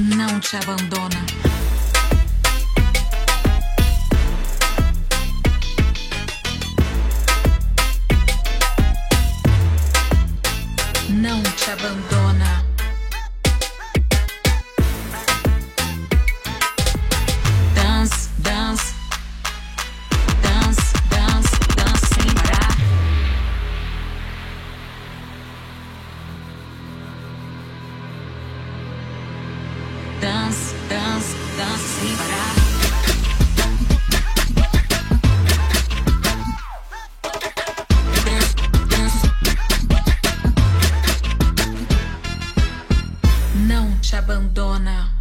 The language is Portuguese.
não te abandona. Não te abandona. Não te abandona.